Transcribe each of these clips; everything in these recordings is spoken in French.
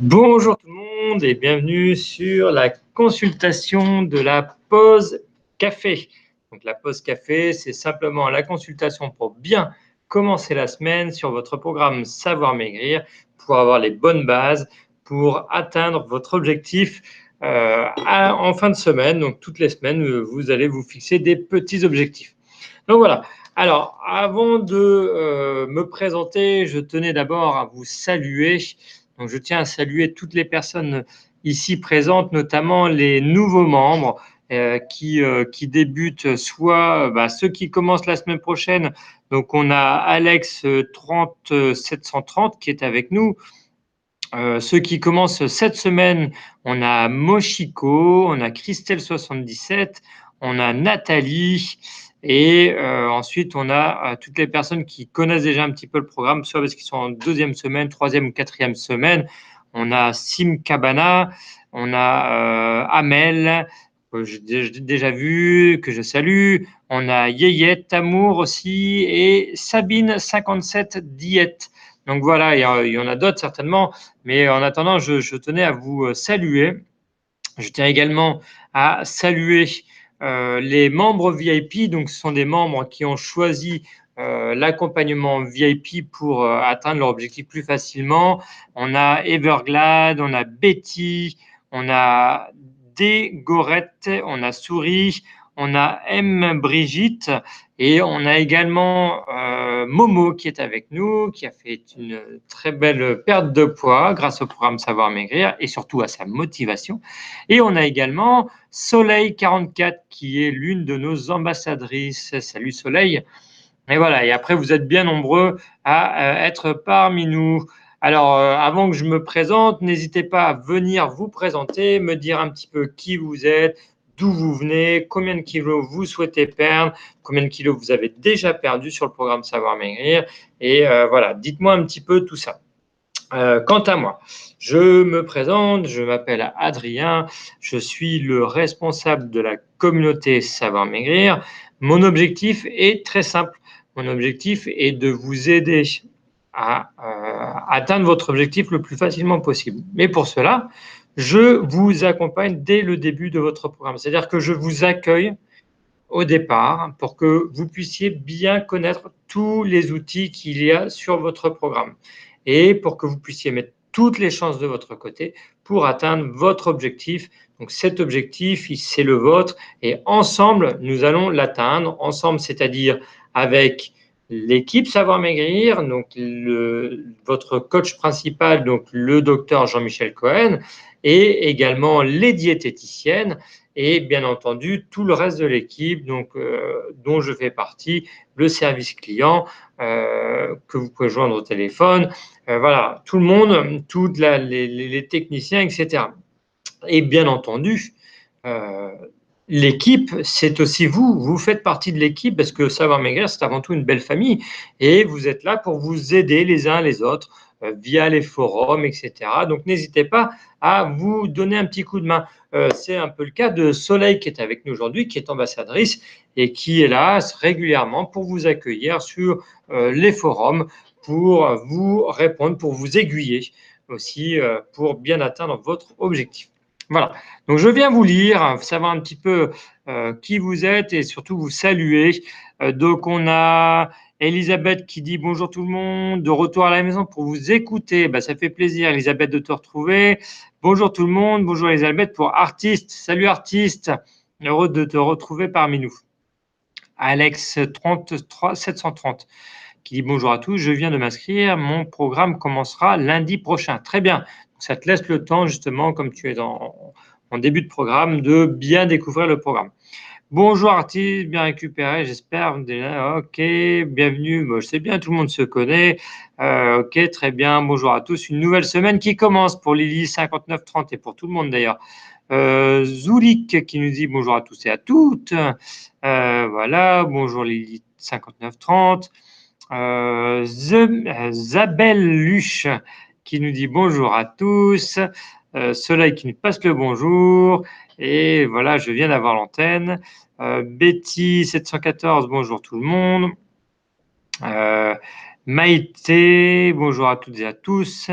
Bonjour tout le monde et bienvenue sur la consultation de la pause café. Donc la pause café, c'est simplement la consultation pour bien commencer la semaine sur votre programme Savoir Maigrir pour avoir les bonnes bases pour atteindre votre objectif euh, en fin de semaine. Donc toutes les semaines, vous allez vous fixer des petits objectifs. Donc voilà. Alors, avant de euh, me présenter, je tenais d'abord à vous saluer donc, je tiens à saluer toutes les personnes ici présentes, notamment les nouveaux membres euh, qui, euh, qui débutent, soit bah, ceux qui commencent la semaine prochaine. Donc, on a Alex 3730 qui est avec nous. Euh, ceux qui commencent cette semaine, on a Moshiko, on a Christelle77, on a Nathalie, et euh, ensuite, on a euh, toutes les personnes qui connaissent déjà un petit peu le programme, soit parce qu'ils sont en deuxième semaine, troisième ou quatrième semaine. On a Sim Cabana, on a euh, Amel, que j'ai déjà vu, que je salue. On a Yeyette Amour aussi et Sabine57 Diète. Donc voilà, il y, en a d'autres certainement, mais en attendant, je, je, tenais à vous saluer. Je tiens également à saluer euh, les membres VIP, donc ce sont des membres qui ont choisi euh, l'accompagnement VIP pour euh, atteindre leur objectif plus facilement. On a Everglade, on a Betty, on a Dégorette, on a Souris, on a M. Brigitte et on a également euh, Momo qui est avec nous, qui a fait une très belle perte de poids grâce au programme Savoir Maigrir et surtout à sa motivation. Et on a également Soleil 44 qui est l'une de nos ambassadrices. Salut Soleil. Et voilà, et après vous êtes bien nombreux à euh, être parmi nous. Alors, euh, avant que je me présente, n'hésitez pas à venir vous présenter, me dire un petit peu qui vous êtes, d'où vous venez, combien de kilos vous souhaitez perdre, combien de kilos vous avez déjà perdu sur le programme Savoir Maigrir. Et euh, voilà, dites-moi un petit peu tout ça. Euh, quant à moi, je me présente, je m'appelle Adrien, je suis le responsable de la communauté Savoir Maigrir. Mon objectif est très simple. Mon objectif est de vous aider à euh, atteindre votre objectif le plus facilement possible. Mais pour cela, je vous accompagne dès le début de votre programme. C'est-à-dire que je vous accueille au départ pour que vous puissiez bien connaître tous les outils qu'il y a sur votre programme et pour que vous puissiez mettre toutes les chances de votre côté pour atteindre votre objectif. Donc cet objectif, c'est le vôtre et ensemble, nous allons l'atteindre. Ensemble, c'est-à-dire avec l'équipe Savoir Maigrir, donc le, votre coach principal, donc le docteur Jean-Michel Cohen, et également les diététiciennes et bien entendu tout le reste de l'équipe donc, euh, dont je fais partie, le service client euh, que vous pouvez joindre au téléphone, euh, voilà, tout le monde, tous les, les, techniciens, etc. Et bien entendu, l'équipe, c'est aussi vous. Vous faites partie de l'équipe parce que Savoir Maigrir, c'est avant tout une belle famille et vous êtes là pour vous aider les uns les autres euh, via les forums, etc. Donc n'hésitez pas à vous donner un petit coup de main. Euh, c'est un peu le cas de Soleil qui est avec nous aujourd'hui, qui est ambassadrice et qui est là régulièrement pour vous accueillir sur euh, les forums, pour vous répondre, pour vous aiguiller aussi, pour bien atteindre votre objectif. Voilà. Donc je viens vous lire, savoir un petit peu qui vous êtes et surtout vous saluer. donc on a Elisabeth qui dit bonjour tout le monde, de retour à la maison pour vous écouter. Bah, ça fait plaisir, Elisabeth, de te retrouver. Bonjour tout le monde, bonjour Elisabeth pour artiste. Salut artiste, heureux de te retrouver parmi nous. Alex 33, 730 qui dit bonjour à tous, je viens de m'inscrire, mon programme commencera lundi prochain. Très bien, ça te laisse le temps justement, comme tu es en début de programme, de bien découvrir le programme. Bonjour artiste, bien récupéré, j'espère. Ok, bienvenue. Moi, je sais bien, tout le monde se connaît. Euh, ok, très bien. Bonjour à tous. Une nouvelle semaine qui commence pour Lily 5930 et pour tout le monde d'ailleurs. Euh, Zulik qui nous dit bonjour à tous et à toutes. Euh, voilà, bonjour Lily 5930. Euh, Zabel Luche qui nous dit bonjour à tous. Euh, Soleil qui nous passe le bonjour. Et voilà, je viens d'avoir l'antenne. Euh, Betty 714, bonjour tout le monde. Euh, Maïté, bonjour à toutes et à tous.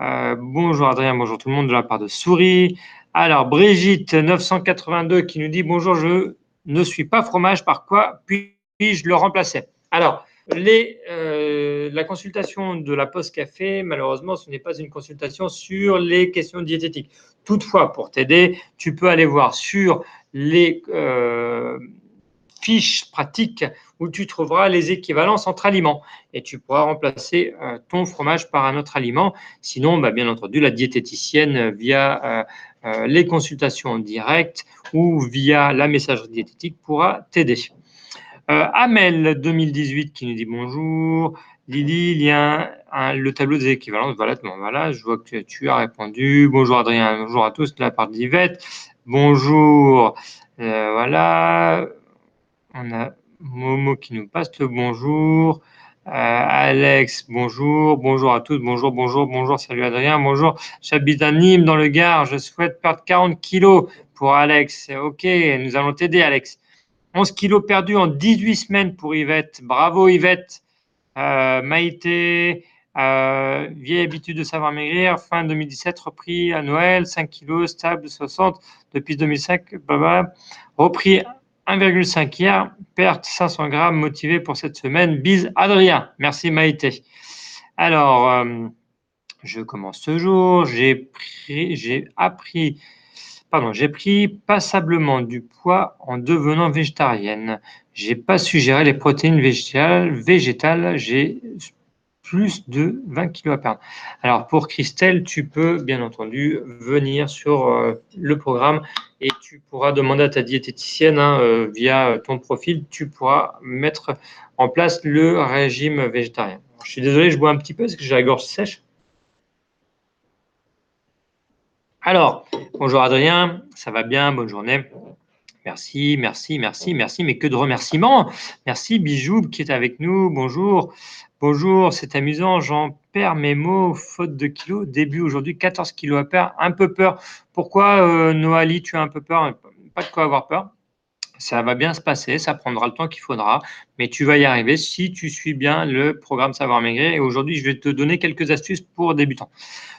Euh, bonjour Adrien, bonjour tout le monde de la part de Souris. Alors, Brigitte 982 qui nous dit bonjour, je ne suis pas fromage, par quoi puis-je le remplacer? Alors, euh, la consultation de la poste café, malheureusement, ce n'est pas une consultation sur les questions diététiques. Toutefois, pour t'aider, tu peux aller voir sur les euh, fiches pratiques où tu trouveras les équivalences entre aliments et tu pourras remplacer euh, ton fromage par un autre aliment. Sinon, bah, bien entendu, la diététicienne via les consultations directes ou via la messagerie diététique pourra t'aider. Euh, Amel 2018 qui nous dit bonjour. Lily, il y a le tableau des équivalences. Voilà, voilà, je vois que tu as répondu. Bonjour Adrien, bonjour à tous de la part d'Yvette. Bonjour. Euh, voilà. On a Momo qui nous passe le bonjour. Euh, Alex, bonjour, bonjour à tous, bonjour, bonjour, bonjour, salut Adrien, bonjour. J'habite à Nîmes dans le Gard, je souhaite perdre 40 kilos pour Alex. Ok, nous allons t'aider Alex. 11 kilos perdus en 18 semaines pour Yvette. Bravo Yvette. Euh, Maïté, euh, vieille habitude de savoir maigrir. Fin 2017, repris à Noël. 5 kilos, stable, 60 depuis 2005. Repris 1,5 hier. Perte 500 grammes, motivé pour cette semaine. Bise Adrien. Merci Maïté. Alors, euh, je commence ce jour. J'ai appris pardon, j'ai pris passablement du poids en devenant végétarienne. J'ai pas suggéré les protéines végétales. végétales j'ai plus de 20 kilos à perdre. Alors pour Christelle, tu peux bien entendu venir sur euh, le programme et tu pourras demander à ta diététicienne hein, euh, via ton profil, tu pourras mettre en place le régime végétarien. je suis désolé, je bois un petit peu parce que j'ai la gorge sèche. Alors, bonjour Adrien, ça va bien, bonne journée. Merci, merci, merci, merci, mais que de remerciements. Merci Bijou qui est avec nous, bonjour. Bonjour, c'est amusant, j'en perds mes mots, faute de kilos. Début aujourd'hui, 14 kilos à perdre, un peu peur. Pourquoi euh, Noali, tu as un peu peur? Pas de quoi avoir peur ça va bien se passer, ça prendra le temps qu'il faudra, mais tu vas y arriver si tu suis bien le programme Savoir Maigrir. Et aujourd'hui, je vais te donner quelques astuces pour débutants.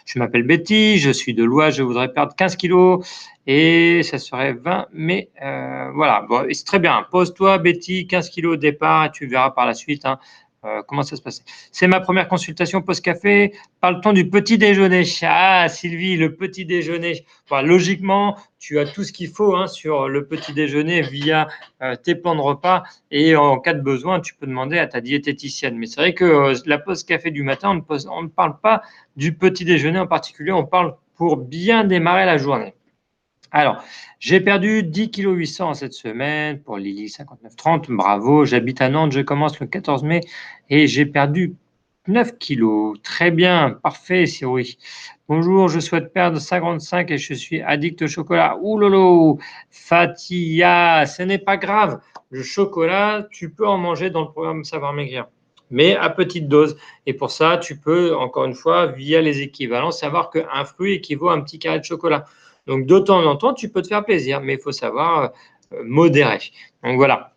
Je m'appelle Betty, je suis de l'Oise, je voudrais perdre 15 kilos et ça serait 20, mais euh, voilà, c'est très bien. Pose-toi, Betty, 15 kilos au départ et tu verras par la suite. Hein, euh, comment ça se passe? C'est ma première consultation post-café. Parle-t-on du petit déjeuner Ah, Sylvie, le petit déjeuner. logiquement, tu as tout ce qu'il faut hein, sur le petit déjeuner via euh, tes plans de repas. Et en cas de besoin, tu peux demander à ta diététicienne. Mais c'est vrai que euh, la post-café du matin, on ne parle pas du petit déjeuner en particulier. On parle pour bien démarrer la journée. Alors, j'ai perdu 10 kg 800 cette semaine pour Lily 5930. Bravo, j'habite à Nantes, je commence le 14 mai et j'ai perdu 9 kg. Très bien, parfait, oui. Bonjour, je souhaite perdre 55 et je suis addict au chocolat. Ouh lolo, Fatia, ce n'est pas grave. Le chocolat, tu peux en manger dans le programme Savoir Maigrir mais à petite dose. Et pour ça, tu peux, encore une fois, via les équivalents, savoir qu'un fruit équivaut à un petit carré de chocolat. Donc, de temps en temps, tu peux te faire plaisir, mais il faut savoir euh, modérer. Donc, voilà.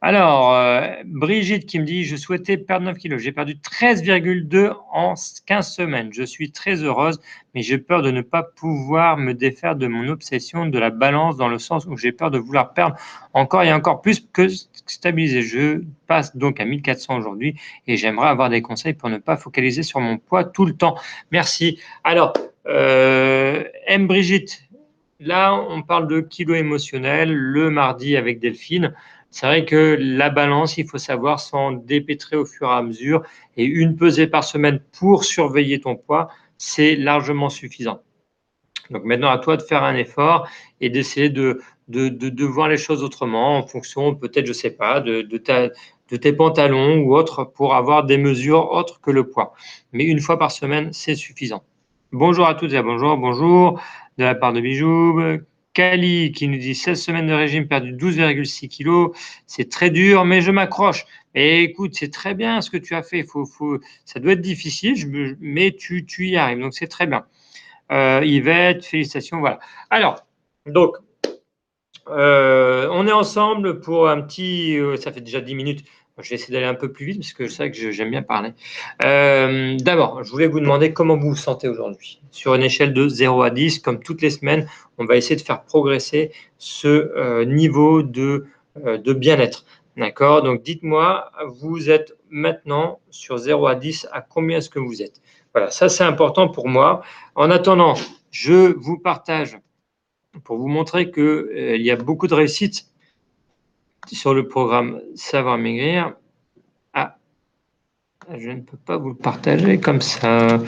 Alors, euh, Brigitte qui me dit, je souhaitais perdre 9 kilos. J'ai perdu 13,2 en 15 semaines. Je suis très heureuse, mais j'ai peur de ne pas pouvoir me défaire de mon obsession de la balance dans le sens où j'ai peur de vouloir perdre encore et encore plus que stabiliser. Je passe donc à 1400 aujourd'hui et j'aimerais avoir des conseils pour ne pas focaliser sur mon poids tout le temps. Merci. Alors, M. Brigitte, là, on parle de kilo émotionnel le mardi avec Delphine. C'est vrai que la balance, il faut savoir s'en dépêtrer au fur et à mesure. Et une pesée par semaine pour surveiller ton poids, c'est largement suffisant. Donc maintenant, à toi de faire un effort et d'essayer de, de, voir les choses autrement en fonction, peut-être, je ne sais pas, de, de tes pantalons ou autres pour avoir des mesures autres que le poids. Mais une fois par semaine, c'est suffisant. Bonjour à toutes et à bonjour, bonjour de la part de Bijoub. Kali qui nous dit 16 semaines de régime, perdu 12,6 kilos. C'est très dur, mais je m'accroche. Et écoute, c'est très bien ce que tu as fait. Faut, faut, ça doit être difficile, mais tu, tu y arrives. Donc, c'est très bien. Euh, Yvette, félicitations. Voilà. Alors, donc, euh, on est ensemble pour un petit. Euh, ça fait déjà 10 minutes. Je vais essayer d'aller un peu plus vite parce que je sais que j'aime bien parler. Euh, d'abord, je voulais vous demander comment vous vous sentez aujourd'hui. Sur une échelle de 0 à 10, comme toutes les semaines, on va essayer de faire progresser ce euh, niveau de, euh, de bien-être. D'accord? Donc, dites-moi, vous êtes maintenant sur 0 à 10, à combien est-ce que vous êtes? Voilà, ça c'est important pour moi. En attendant, je vous partage pour vous montrer qu'il y a beaucoup de réussites sur le programme Savoir Maigrir. Ah, je ne peux pas vous le partager comme ça.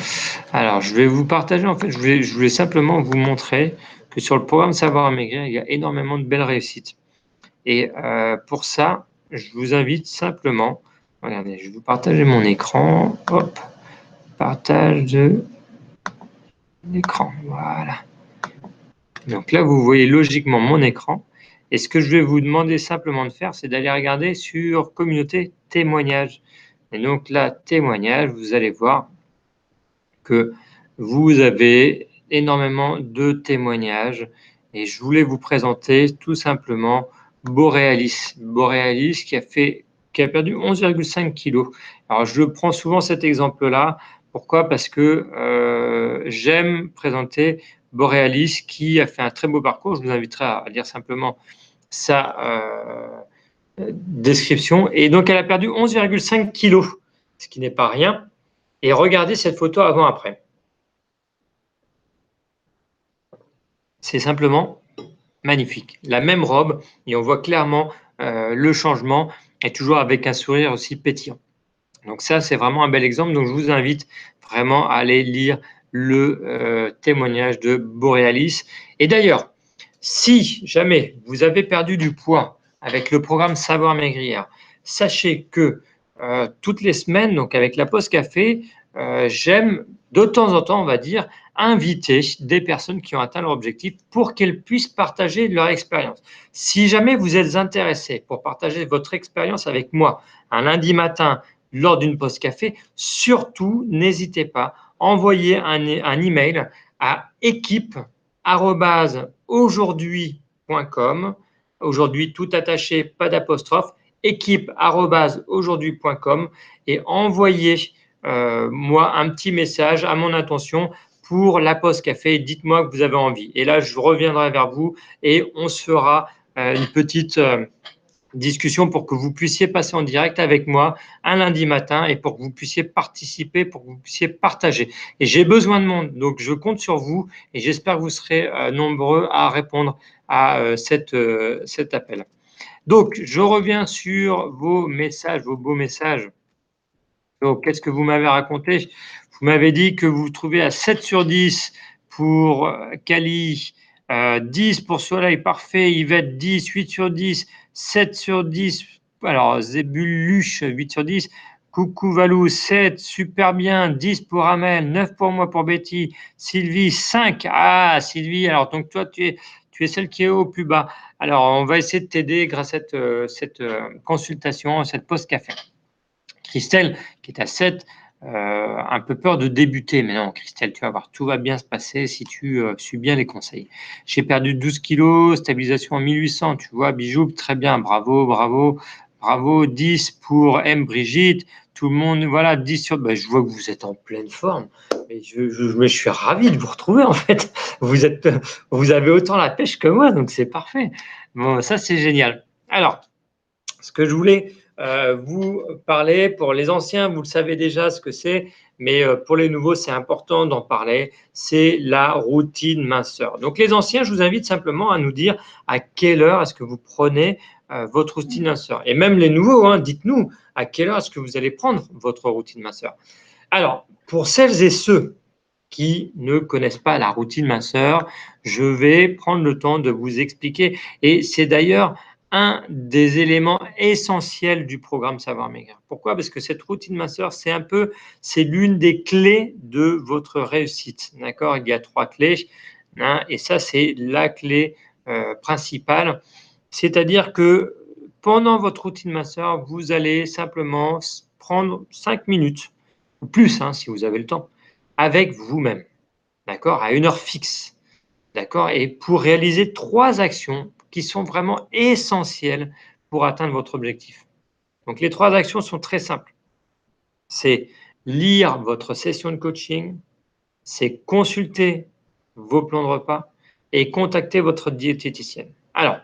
Alors, je vais vous partager, en fait, je voulais, simplement vous montrer que sur le programme Savoir Maigrir, il y a énormément de belles réussites. Et euh, pour ça, je vous invite simplement, regardez, je vais vous partager mon écran. Hop, partage de l'écran. Voilà. Donc là, vous voyez logiquement mon écran. Et ce que je vais vous demander simplement de faire, c'est d'aller regarder sur communauté témoignages. Et donc là, témoignage, vous allez voir que vous avez énormément de témoignages. Et je voulais vous présenter tout simplement Borealis. Borealis qui a fait qui a perdu 11,5 kilos. Alors je prends souvent cet exemple-là. Pourquoi? Parce que euh, j'aime présenter Borealis qui a fait un très beau parcours. Je vous inviterai à lire simplement sa euh, description. Et donc, elle a perdu 11,5 kilos, ce qui n'est pas rien. Et regardez cette photo avant-après. C'est simplement magnifique. La même robe, et on voit clairement euh, le changement, et toujours avec un sourire aussi pétillant. Donc ça, c'est vraiment un bel exemple. Donc je vous invite vraiment à aller lire le euh, témoignage de Borealis. Et d'ailleurs, si jamais vous avez perdu du poids avec le programme Savoir Maigrir, sachez que euh, toutes les semaines, donc avec la pause café, euh, j'aime de temps en temps, on va dire, inviter des personnes qui ont atteint leur objectif pour qu'elles puissent partager leur expérience. Si jamais vous êtes intéressé pour partager votre expérience avec moi un lundi matin lors d'une pause café, surtout n'hésitez pas, envoyez un, un email à équipe aujourd'hui.com, aujourd'hui tout attaché, pas d'apostrophe, équipe aujourd'hui.com et envoyez euh, moi un petit message à mon attention pour la poste café. Dites-moi que vous avez envie. Et là, je reviendrai vers vous et on se fera euh, une petite euh, discussion pour que vous puissiez passer en direct avec moi un lundi matin et pour que vous puissiez participer, pour que vous puissiez partager. Et j'ai besoin de monde, donc je compte sur vous et j'espère que vous serez euh, nombreux à répondre à euh, cette, euh, cet appel. Donc, je reviens sur vos messages, vos beaux messages. Donc, qu'est-ce que vous m'avez raconté? Vous m'avez dit que vous trouvez à 7 sur 10 pour Cali, 10 pour Soleil, parfait, Yvette 10, 8 sur 10, 7 sur 10. Alors, Zébuluche, 8 sur 10. Coucou Valou, 7, super bien. 10 pour Amel, 9 pour moi pour Betty. Sylvie, 5. Ah, Sylvie, alors donc toi, tu es, tu es celle qui est au plus bas. Alors, on va essayer de t'aider grâce à cette, euh, cette euh, consultation, cette pause café. Christelle, qui est à 7, euh, un peu peur de débuter. Mais non, Christelle, tu vas voir, tout va bien se passer si tu euh, suis bien les conseils. J'ai perdu 12 kilos, stabilisation en 1800, tu vois, bijou, très bien, bravo, bravo, bravo, 10 pour M. Brigitte, tout le monde, voilà, 10 sur. Ben, je vois que vous êtes en pleine forme. Mais je, je, suis ravi de vous retrouver en fait. Vous, êtes, vous avez autant la pêche que moi, donc c'est parfait. Bon, ça c'est génial. Alors, ce que je voulais euh, vous parlez. Pour les anciens, vous le savez déjà ce que c'est, mais euh, pour les nouveaux, c'est important d'en parler. C'est la routine minceur. Donc les anciens, je vous invite simplement à nous dire à quelle heure est-ce que vous prenez euh, votre routine minceur. Et même les nouveaux, hein, dites-nous à quelle heure est-ce que vous allez prendre votre routine minceur. Alors, pour celles et ceux qui ne connaissent pas la routine minceur, je vais prendre le temps de vous expliquer. Et c'est d'ailleurs un des éléments essentiels du programme Savoir Maigrir. Pourquoi? Parce que cette routine minceur, c'est un peu, c'est l'une des clés de votre réussite. D'accord? Il y a trois clés, hein, et ça, c'est la clé euh, principale. C'est-à-dire que pendant votre routine minceur, vous allez simplement prendre cinq minutes, ou plus, hein, si vous avez le temps, avec vous-même. D'accord? À une heure fixe. D'accord? Et pour réaliser trois actions qui sont vraiment essentiels pour atteindre votre objectif. Donc les trois actions sont très simples. C'est lire votre session de coaching, c'est consulter vos plans de repas et contacter votre diététicienne. Alors,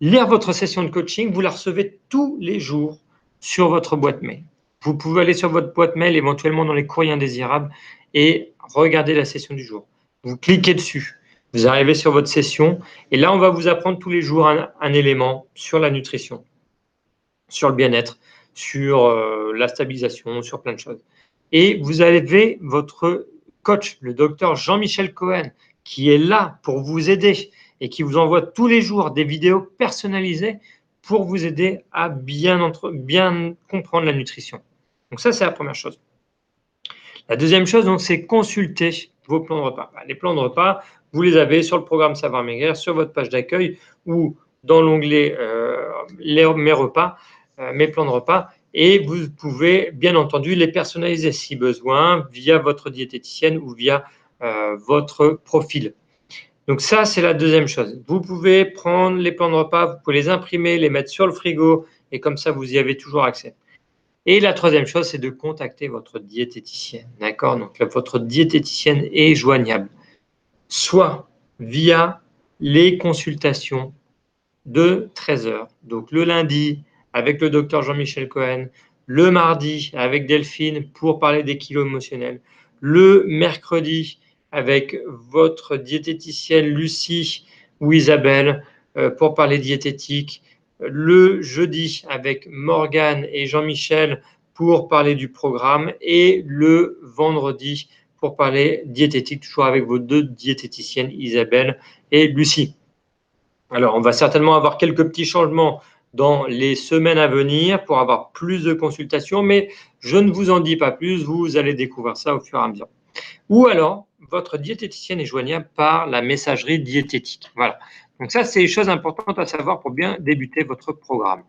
lire votre session de coaching, vous la recevez tous les jours sur votre boîte mail. Vous pouvez aller sur votre boîte mail, éventuellement dans les courriers indésirables, et regarder la session du jour. Vous cliquez dessus, vous arrivez sur votre session, et là, on va vous apprendre tous les jours un, élément sur la nutrition, sur le bien-être, sur euh, la stabilisation, sur plein de choses. Et vous avez votre coach, le docteur Jean-Michel Cohen, qui est là pour vous aider et qui vous envoie tous les jours des vidéos personnalisées pour vous aider à bien, bien comprendre la nutrition. Donc ça, c'est la première chose. La deuxième chose, donc, c'est consulter vos plans de repas. Bah, les plans de repas, vous les avez sur le programme Savoir Maigrir, sur votre page d'accueil ou dans l'onglet euh, Mes repas, euh, mes plans de repas. Et vous pouvez, bien entendu, les personnaliser si besoin via votre diététicienne ou via euh, votre profil. Donc ça, c'est la deuxième chose. Vous pouvez prendre les plans de repas, vous pouvez les imprimer, les mettre sur le frigo, et comme ça, vous y avez toujours accès. Et la troisième chose, c'est de contacter votre diététicienne. D'accord? Donc votre diététicienne est joignable, soit via les consultations de 13 heures. Donc le lundi avec le docteur Jean-Michel Cohen, le mardi avec Delphine pour parler des kilos émotionnels, le mercredi avec votre diététicienne Lucie ou Isabelle euh, pour parler diététique, le jeudi avec Morgane et Jean-Michel pour parler du programme et le vendredi pour parler diététique, toujours avec vos deux diététiciennes, Isabelle et Lucie. Alors, on va certainement avoir quelques petits changements dans les semaines à venir pour avoir plus de consultations, mais je ne vous en dis pas plus, vous allez découvrir ça au fur et à mesure. Ou alors, votre diététicienne est joignable par la messagerie diététique. Voilà. Donc ça, c'est une chose importante à savoir pour bien débuter votre programme.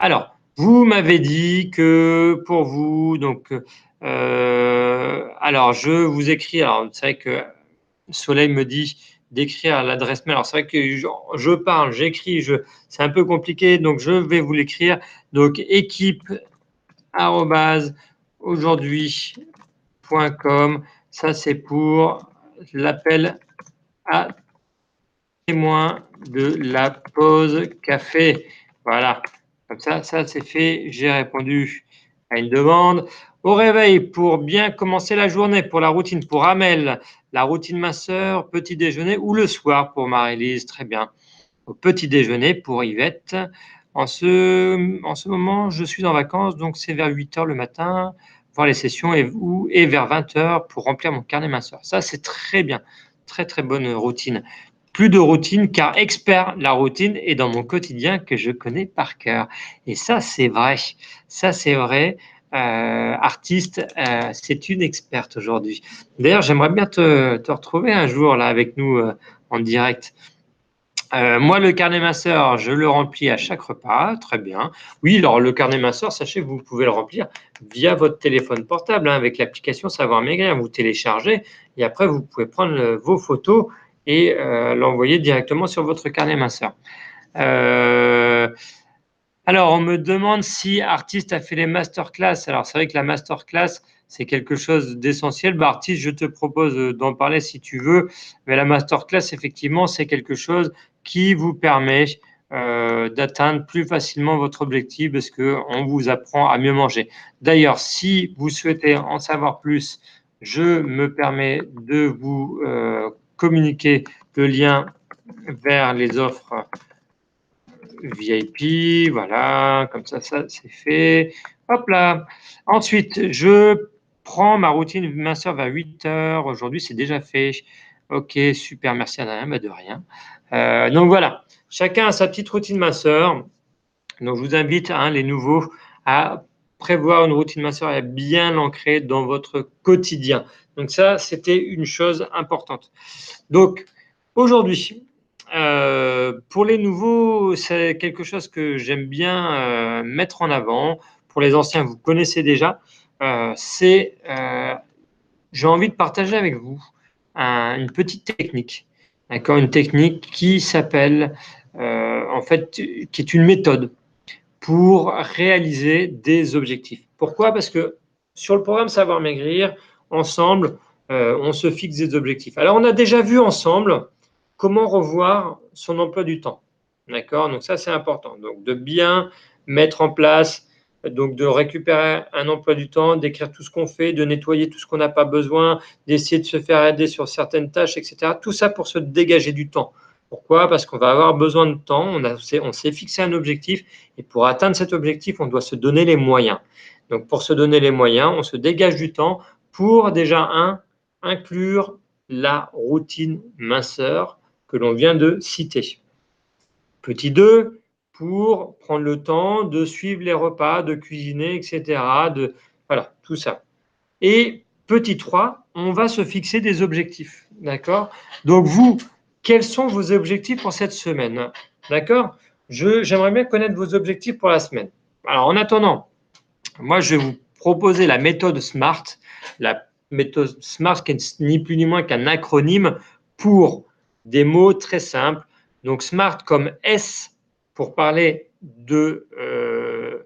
Alors, vous m'avez dit que pour vous, donc, euh, alors je vous écris, alors c'est vrai que Soleil me dit d'écrire l'adresse mail. Alors c'est vrai que je, parle, j'écris, je, c'est un peu compliqué, donc je vais vous l'écrire. Donc équipe aujourd'hui.com, ça c'est pour l'appel à témoin de la pause café. Voilà, comme ça, ça c'est fait. J'ai répondu à une demande. Au réveil, pour bien commencer la journée, pour la routine, pour Amel, la routine masseur, petit déjeuner ou le soir pour Marie-Lise, très bien. Au petit déjeuner pour Yvette. En ce, en ce moment, je suis en vacances, donc c'est vers 8 heures le matin, voir les sessions et, et vers 20 heures pour remplir mon carnet masseur. Ça, c'est très bien. Très, très bonne routine plus de routine car expert la routine est dans mon quotidien que je connais par cœur. Et ça, c'est vrai. Ça, c'est vrai. Euh, artiste, euh, c'est une experte aujourd'hui. D'ailleurs, j'aimerais bien te, retrouver un jour là avec nous euh, en direct. moi, le carnet masseur, je le remplis à chaque repas, très bien. Oui, alors le carnet masseur, sachez que vous pouvez le remplir via votre téléphone portable hein, avec l'application Savoir Maigrir. Vous téléchargez et après, vous pouvez prendre vos photos et euh, l'envoyer directement sur votre carnet minceur. Euh, alors, on me demande si Artiste a fait les masterclass. Alors, c'est vrai que la masterclass, c'est quelque chose d'essentiel. Bah, Artiste, je te propose d'en parler si tu veux. Mais la masterclass, effectivement, c'est quelque chose qui vous permet euh, d'atteindre plus facilement votre objectif parce qu'on vous apprend à mieux manger. D'ailleurs, si vous souhaitez en savoir plus, je me permets de vous communiquer le lien vers les offres VIP. Voilà, comme ça, ça c'est fait. Hop là. Ensuite, je prends ma routine minceur vers 8 heures. Aujourd'hui, c'est déjà fait. Ok, super, merci Adrien, bah de rien. Euh, donc voilà, chacun a sa petite routine minceur. Donc je vous invite, hein, les nouveaux, à prévoir une routine minceur et à bien l'ancrer dans votre quotidien. Donc ça, c'était une chose importante. Donc aujourd'hui, euh, pour les nouveaux, c'est quelque chose que j'aime bien euh, mettre en avant. Pour les anciens, vous connaissez déjà. Euh, c'est, j'ai envie de partager avec vous une petite technique, d'accord, une technique qui s'appelle, en fait, qui est une méthode pour réaliser des objectifs. Pourquoi? Parce que sur le programme Savoir Maigrir, ensemble, euh, on se fixe des objectifs. Alors, on a déjà vu ensemble comment revoir son emploi du temps. D'accord? Donc, ça, c'est important. Donc, de bien mettre en place, donc de récupérer un emploi du temps, d'écrire tout ce qu'on fait, de nettoyer tout ce qu'on n'a pas besoin, d'essayer de se faire aider sur certaines tâches, etc. Tout ça pour se dégager du temps. Pourquoi? Parce qu'on va avoir besoin de temps, on, s'est fixé un objectif et pour atteindre cet objectif, on doit se donner les moyens. Donc pour se donner les moyens, on se dégage du temps pour déjà, un, inclure la routine minceur que l'on vient de citer. Petit 2, pour prendre le temps de suivre les repas, de cuisiner, etc. De, voilà, tout ça. Et petit 3, on va se fixer des objectifs. D'accord? Donc vous, quels sont vos objectifs pour cette semaine? D'accord? J'aimerais bien connaître vos objectifs pour la semaine. Alors, en attendant, moi, je vais vous proposer la méthode SMART. La méthode SMART, est ni plus ni moins qu'un acronyme pour des mots très simples. Donc, SMART comme S pour parler euh,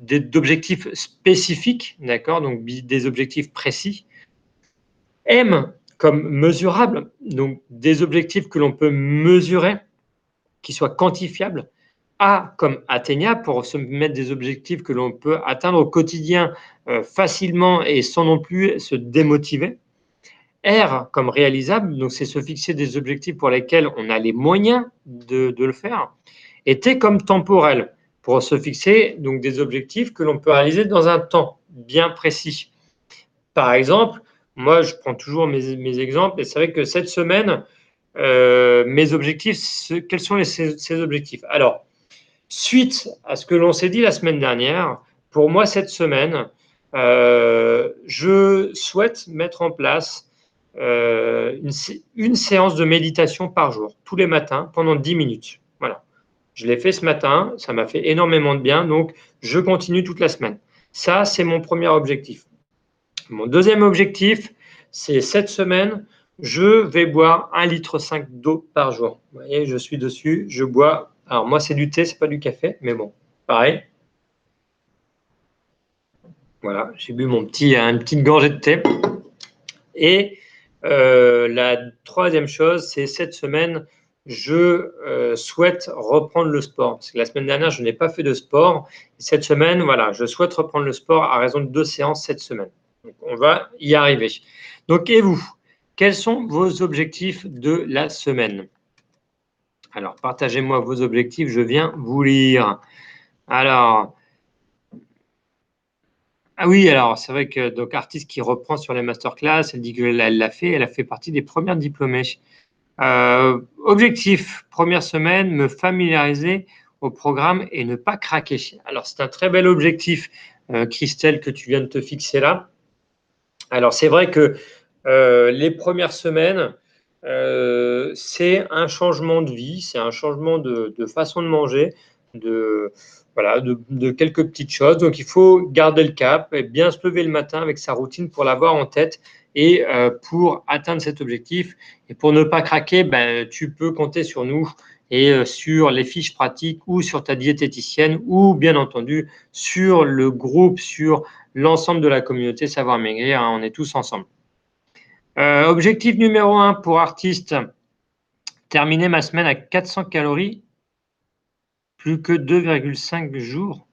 d'objectifs spécifiques, d'accord Donc, des objectifs précis. M comme mesurable, donc des objectifs que l'on peut mesurer, qui soient quantifiables. A comme atteignable pour se mettre des objectifs que l'on peut atteindre au quotidien euh, facilement et sans non plus se démotiver. R comme réalisable, donc c'est se fixer des objectifs pour lesquels on a les moyens de, le faire. Et T comme temporel, pour se fixer donc des objectifs que l'on peut réaliser dans un temps bien précis. Par exemple, moi, je prends toujours mes, exemples et c'est vrai que cette semaine, euh, mes objectifs, quels sont ces, objectifs? Alors, suite à ce que l'on s'est dit la semaine dernière, pour moi, cette semaine, euh, je souhaite mettre en place euh, une, une, séance de méditation par jour, tous les matins, pendant 10 minutes. Voilà. Je l'ai fait ce matin, ça m'a fait énormément de bien, donc je continue toute la semaine. Ça, c'est mon premier objectif. Mon deuxième objectif, c'est cette semaine, je vais boire 1,5 litre d'eau par jour. Vous voyez, je suis dessus, je bois. Alors moi, c'est du thé, c'est pas du café, mais bon, pareil. Voilà, j'ai bu mon petit, une petite gorgée de thé. Et euh, la troisième chose, c'est cette semaine, je euh, souhaite reprendre le sport. Parce que la semaine dernière, je n'ai pas fait de sport. cette semaine, voilà, je souhaite reprendre le sport à raison de deux séances cette semaine on va y arriver. Donc, et vous Quels sont vos objectifs de la semaine? Alors, partagez-moi vos objectifs, je viens vous lire. Alors, ah oui, alors c'est vrai que donc artiste qui reprend sur les masterclass, elle dit qu'elle l'a fait, elle a fait partie des premières diplômées. Euh, objectif, première semaine, me familiariser au programme et ne pas craquer. Alors c'est un très bel objectif, euh, Christelle, que tu viens de te fixer là. Alors, c'est vrai que euh, les premières semaines, euh, c'est un changement de vie, c'est un changement de, façon de manger, de, voilà, de, quelques petites choses. Donc, il faut garder le cap et bien se lever le matin avec sa routine pour l'avoir en tête et euh, pour atteindre cet objectif. Et pour ne pas craquer, ben, tu peux compter sur nous et sur les fiches pratiques ou sur ta diététicienne ou bien entendu sur le groupe, sur l'ensemble de la communauté Savoir Maigrir. Hein, on est tous ensemble. Euh, objectif numéro un pour artiste, terminer ma semaine à 400 calories, plus que 2,5 jours.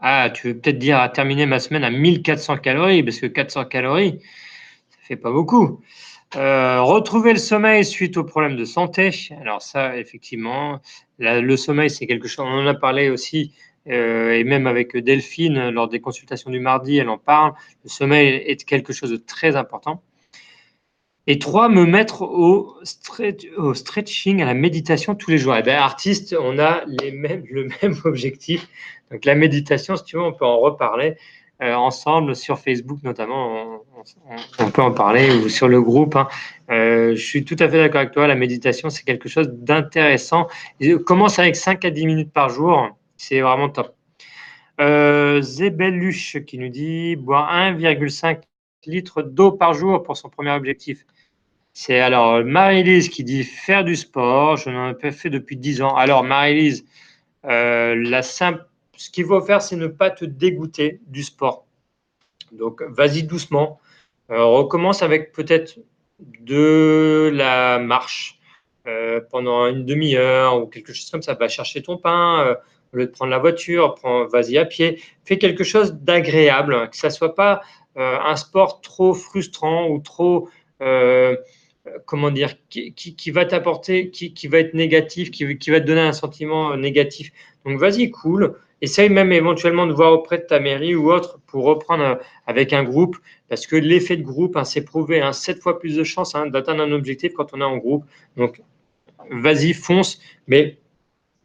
Ah, tu veux peut-être dire à terminer ma semaine à 1400 calories, parce que 400 calories, ça fait pas beaucoup. Euh, retrouver le sommeil suite aux problèmes de santé. Alors ça, effectivement, le sommeil, c'est quelque chose, on en a parlé aussi et même avec Delphine, lors des consultations du mardi, elle en parle. Le sommeil est quelque chose de très important. Et trois, me mettre au, stretching, à la méditation tous les jours. Eh bien, artiste, on a les mêmes, le même objectif. Donc, la méditation, si tu veux, on peut en reparler euh, ensemble sur Facebook notamment. On, peut en parler ou sur le groupe. Hein. Euh, je suis tout à fait d'accord avec toi. La méditation, c'est quelque chose d'intéressant. Commence avec 5 à 10 minutes par jour. C'est vraiment top. Euh, qui nous dit boire 1,5 litre d'eau par jour pour son premier objectif. C'est alors Marie-Lise qui dit faire du sport. Je n'en ai pas fait depuis 10 ans. Alors, Marie-Lise, euh, ce qu'il faut faire, c'est ne pas te dégoûter du sport. Donc, vas-y doucement. Euh, recommence avec peut-être de la marche euh, pendant une demi-heure ou quelque chose comme ça. Va chercher ton pain. Au lieu de prendre la voiture, vas-y à pied. Fais quelque chose d'agréable, que ça ne soit pas un sport trop frustrant ou trop euh, comment dire, qui, va t'apporter, qui, va être négatif, qui, va te donner un sentiment euh, négatif. Donc vas-y, cool. Essaye même éventuellement de voir auprès de ta mairie ou autre pour reprendre euh, avec un groupe, parce que l'effet de groupe, hein, c'est prouvé, hein, 7 fois plus de chances hein, d'atteindre un objectif quand on est en groupe. Donc vas-y, fonce, mais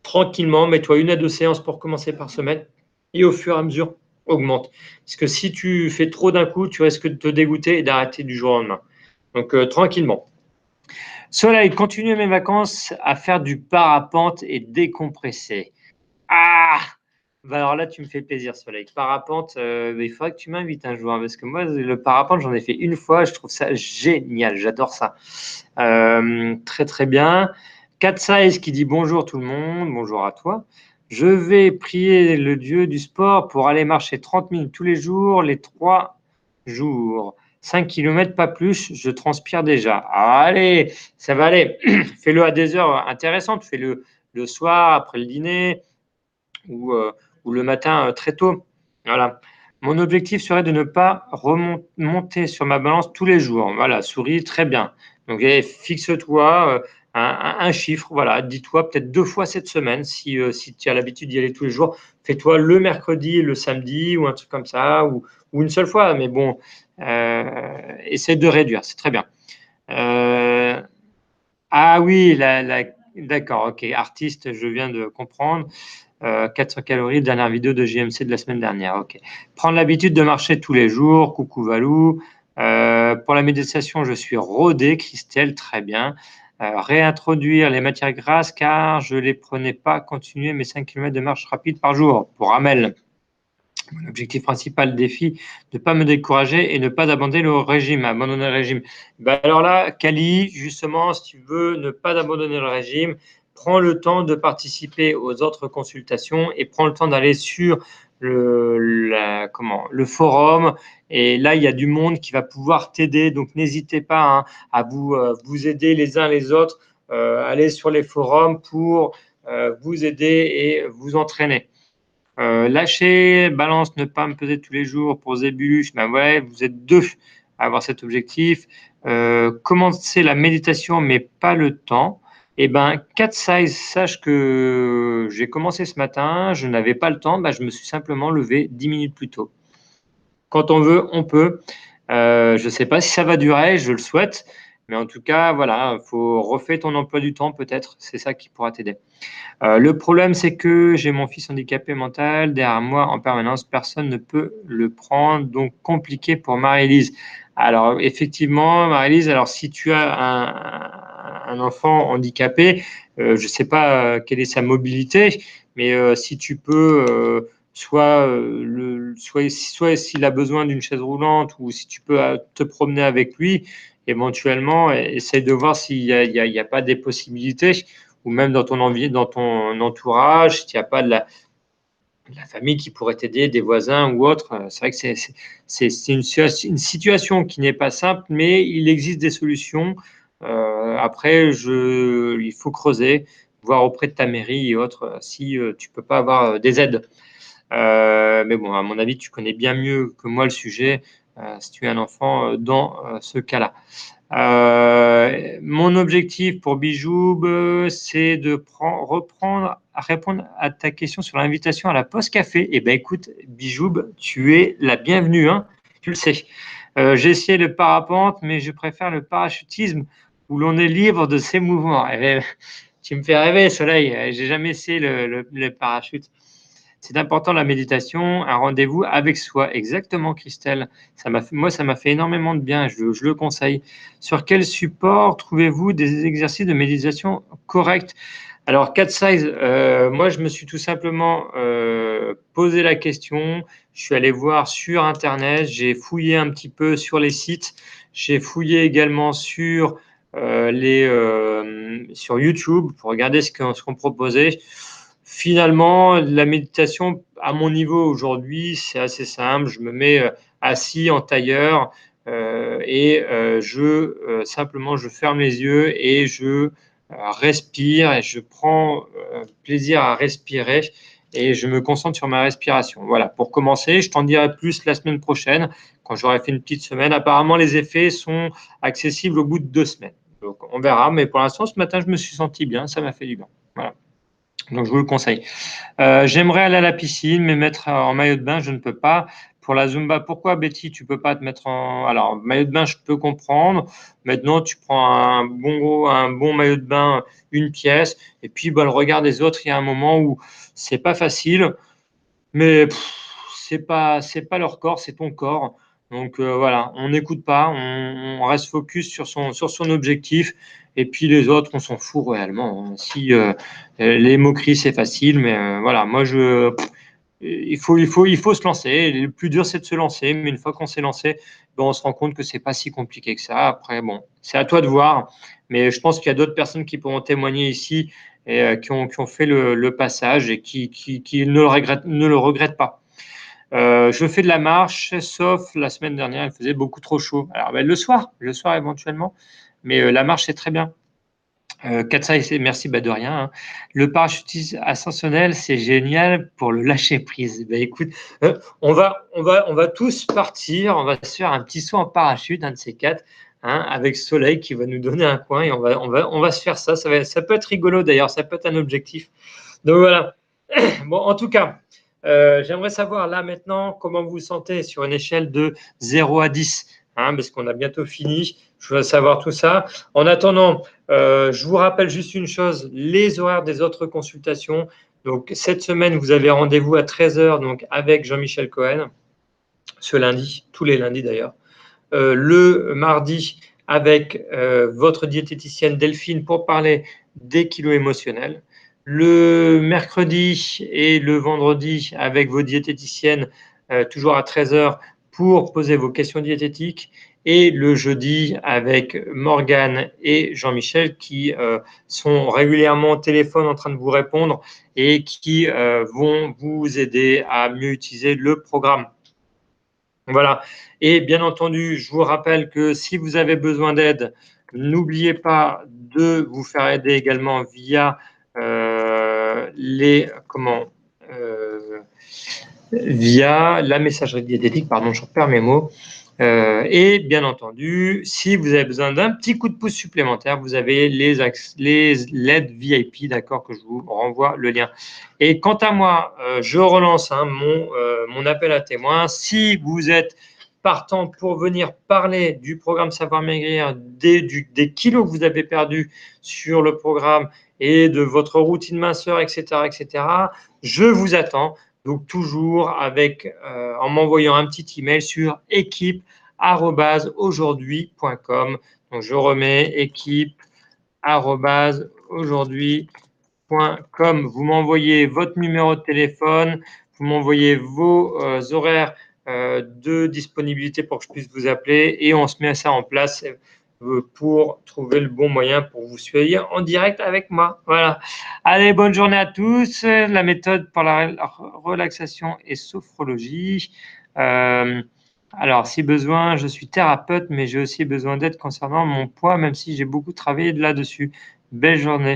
tranquillement, mets-toi une à deux séances pour commencer par semaine, et au fur et à mesure, augmente. Parce que si tu fais trop d'un coup, tu risques de te dégoûter et d'arrêter du jour au lendemain. Donc tranquillement. Soleil, continue mes vacances à faire du parapente et décompresser. Ah bah alors là, tu me fais plaisir, Soleil. Parapente, euh, il faudrait que tu m'invites un jour, hein, parce que moi, le parapente, j'en ai fait une fois, je trouve ça génial, j'adore ça. Euh, très, très bien. 4 Size qui dit bonjour tout le monde, bonjour à toi. Je vais prier le Dieu du sport pour aller marcher 30 minutes tous les jours, les trois jours. 5 km, pas plus, je transpire déjà. Allez, ça va aller. Fais-le à des heures intéressantes. Fais-le le soir, après le dîner ou, euh, le matin euh, très tôt. Voilà. Mon objectif serait de ne pas remonter sur ma balance tous les jours. Voilà, souris, très bien. Donc, eh, fixe-toi euh, un, chiffre. Voilà, dis-toi peut-être deux fois cette semaine si, si tu as l'habitude d'y aller tous les jours. Fais-toi le mercredi le samedi ou un truc comme ça ou, une seule fois. Mais bon, euh, essaie de réduire, c'est très bien. Euh, ah oui, d'accord, ok, artiste, je viens de comprendre. 400 euh, calories, dernière vidéo de JMC de la semaine dernière. Ok. Prendre l'habitude de marcher tous les jours. Coucou Valou. pour la méditation, je suis rodé. Christelle, très bien. Réintroduire les matières grasses car je ne les prenais pas. Continuer mes 5 km de marche rapide par jour. Pour Amel. L'objectif principal défi, ne pas me décourager et ne pas abandonner le régime, abandonner le régime. Ben alors là, Kali, justement, si tu veux ne pas abandonner le régime, prends le temps de participer aux autres consultations et prends le temps d'aller sur le, comment, le forum. Et là, il y a du monde qui va pouvoir t'aider. Donc, n'hésitez pas hein, à vous, euh, vous aider les uns les autres. Euh, allez sur les forums pour euh, vous aider et vous entraîner. Lâcher, balance, ne pas me peser tous les jours pour Zébulus, ben ouais, vous êtes deux à avoir cet objectif. Commencer la méditation, mais pas le temps. Eh ben, 4 size, sache que j'ai commencé ce matin, je n'avais pas le temps, ben, je me suis simplement levé 10 minutes plus tôt. Quand on veut, on peut. Euh, je ne sais pas si ça va durer, je le souhaite. Mais en tout cas, voilà, il faut refaire ton emploi du temps peut-être, c'est ça qui pourra t'aider. Euh, le problème, c'est que j'ai mon fils handicapé mental derrière moi en permanence, personne ne peut le prendre, donc compliqué pour Marie-Élise. Alors effectivement, Marie-Élise, alors si tu as un, enfant handicapé, euh, je ne sais pas euh, quelle est sa mobilité, mais si tu peux soit, soit, soit s'il a besoin d'une chaise roulante ou si tu peux te promener avec lui, éventuellement, essaye de voir s'il n'y a, pas des possibilités, ou même dans ton, entourage, s'il n'y a pas de la, famille qui pourrait t'aider, des voisins ou autres. C'est vrai que c'est une, situation qui n'est pas simple, mais il existe des solutions. Euh, après, il faut creuser, voir auprès de ta mairie et autres si euh, tu peux pas avoir euh, des aides. mais bon, à mon avis, tu connais bien mieux que moi le sujet. Euh, si tu es un enfant euh, dans euh, ce cas-là. mon objectif pour Bijoub, c'est de reprendre, à répondre à ta question sur l'invitation à la poste café. Eh bien, écoute, Bijoub, tu es la bienvenue, hein, tu le sais. J'ai essayé le parapente, mais je préfère le parachutisme où l'on est libre de ses mouvements. Eh tu me fais rêver, Soleil. J'ai jamais essayé le, le parachute. C'est important la méditation, un rendez-vous avec soi. Exactement, Christelle. Ça m'a moi, ça m'a fait énormément de bien. Je, le conseille. Sur quel support trouvez-vous des exercices de méditation corrects? Alors, 4 size, euh, moi, je me suis tout simplement euh, posé la question. Je suis allé voir sur Internet, j'ai fouillé un petit peu sur les sites, j'ai fouillé également sur les, sur YouTube pour regarder ce qu'on proposait. Finalement, la méditation, à mon niveau aujourd'hui, c'est assez simple. Je me mets assis en tailleur et je simplement je ferme les yeux et je respire et je prends plaisir à respirer et je me concentre sur ma respiration. Voilà, pour commencer, je t'en dirai plus la semaine prochaine quand j'aurai fait une petite semaine. Apparemment, les effets sont accessibles au bout de deux semaines. Donc, on verra, mais pour l'instant, ce matin, je me suis senti bien, ça m'a fait du bien. Voilà. Donc, je vous le conseille. Euh, j'aimerais aller à la piscine, mais mettre en maillot de bain, je ne peux pas. Pour la Zumba, pourquoi Betty, tu peux pas te mettre en. Alors, maillot de bain, je peux comprendre. Maintenant, tu prends un bon, un bon maillot de bain, une pièce, et puis bah, le regard des autres, il y a un moment où c'est pas facile, mais c'est pas, pas leur corps, c'est ton corps. Donc euh, voilà, on n'écoute pas, on, reste focus sur son, sur son objectif. Et puis les autres, on s'en fout réellement. Hein. Si euh, les moqueries, c'est facile, mais euh, voilà, moi je il faut, il, faut, il faut se lancer. Le plus dur, c'est de se lancer. Mais une fois qu'on s'est lancé, ben, on se rend compte que c'est pas si compliqué que ça. Après, bon, c'est à toi de voir. Mais je pense qu'il y a d'autres personnes qui pourront témoigner ici et qui, ont, qui, ont, fait le, le passage et qui, qui, qui, ne, le regrettent, ne le regrettent pas. Euh, je fais de la marche, sauf la semaine dernière, il faisait beaucoup trop chaud. Alors, ben, le soir, le soir éventuellement, mais euh, la marche, c'est très bien. Euh, merci bah, de rien. Hein. Le parachutisme ascensionnel, c'est génial pour le lâcher prise. Bah, écoute, euh, on, va, on, va, on va tous partir, on va se faire un petit saut en parachute, un de ces quatre, hein, avec Soleil qui va nous donner un coin et on va, on va, on va se faire ça. Ça, va, ça peut être rigolo d'ailleurs, ça peut être un objectif. Donc voilà. Bon, en tout cas, euh, j'aimerais savoir là maintenant comment vous vous sentez sur une échelle de 0 à 10. Hein, parce qu'on a bientôt fini. Je veux savoir tout ça. En attendant, euh, je vous rappelle juste une chose, les horaires des autres consultations. Donc, cette semaine, vous avez rendez-vous à 13h donc, avec Jean-Michel Cohen, ce lundi, tous les lundis d'ailleurs. Euh, le mardi, avec votre diététicienne Delphine pour parler des kilos émotionnels. Le mercredi et le vendredi, avec vos diététiciennes, toujours à 13h, pour poser vos questions diététiques et le jeudi avec Morgane et Jean-Michel qui euh, sont régulièrement au téléphone en train de vous répondre et qui euh, vont vous aider à mieux utiliser le programme. Voilà. Et bien entendu, je vous rappelle que si vous avez besoin d'aide, n'oubliez pas de vous faire aider également via euh, les comment via la messagerie diététique, pardon, je perds mes mots. Euh, et bien entendu, si vous avez besoin d'un petit coup de pouce supplémentaire, vous avez les, les VIP, d'accord, que je vous renvoie le lien. Et quant à moi, euh, je relance hein, mon, euh, mon appel à témoins. Si vous êtes partant pour venir parler du programme Savoir Maigrir, des, des kilos que vous avez perdus sur le programme et de votre routine minceur, etc., etc., je vous attends. Donc toujours avec, euh, en m'envoyant un petit email sur équipe@aujourd'hui.com. Donc je remets équipe@aujourd'hui.com. Vous m'envoyez votre numéro de téléphone, vous m'envoyez vos euh, horaires euh, de disponibilité pour que je puisse vous appeler et on se met ça en place pour trouver le bon moyen pour vous suivre en direct avec moi. Voilà. Allez, bonne journée à tous. La méthode pour la relaxation et sophrologie. Euh, alors, si besoin, je suis thérapeute, mais j'ai aussi besoin d'aide concernant mon poids, même si j'ai beaucoup travaillé là-dessus. Belle journée.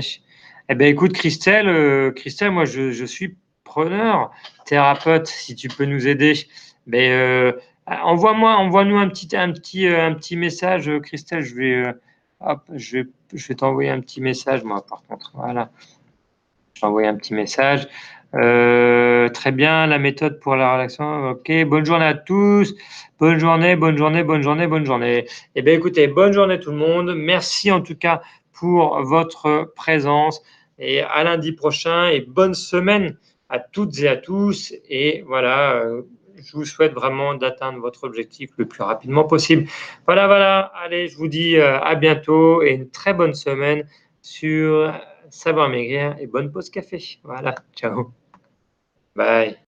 Eh bien, écoute, Christelle, euh, Christelle, moi, je, suis preneur, thérapeute, si tu peux nous aider. Mais, euh, euh, envoie-moi, envoie-nous un petit, un petit, euh, un petit message, euh, Christelle. Je vais, hop, je vais, t'envoyer un petit message, moi, par contre. Voilà. Je vais un petit message. Euh, très bien, la méthode pour la relaxation. Ok, bonne journée à tous. Bonne journée, bonne journée, bonne journée, bonne journée. Eh bien, écoutez, bonne journée tout le monde. Merci en tout cas pour votre présence. Et à lundi prochain et bonne semaine à toutes et à tous. Et voilà, je vous souhaite vraiment d'atteindre votre objectif le plus rapidement possible. Voilà, voilà. Allez, je vous dis euh, à bientôt et une très bonne semaine sur Savoir Maigrir et bonne pause café. Voilà, ciao. Bye.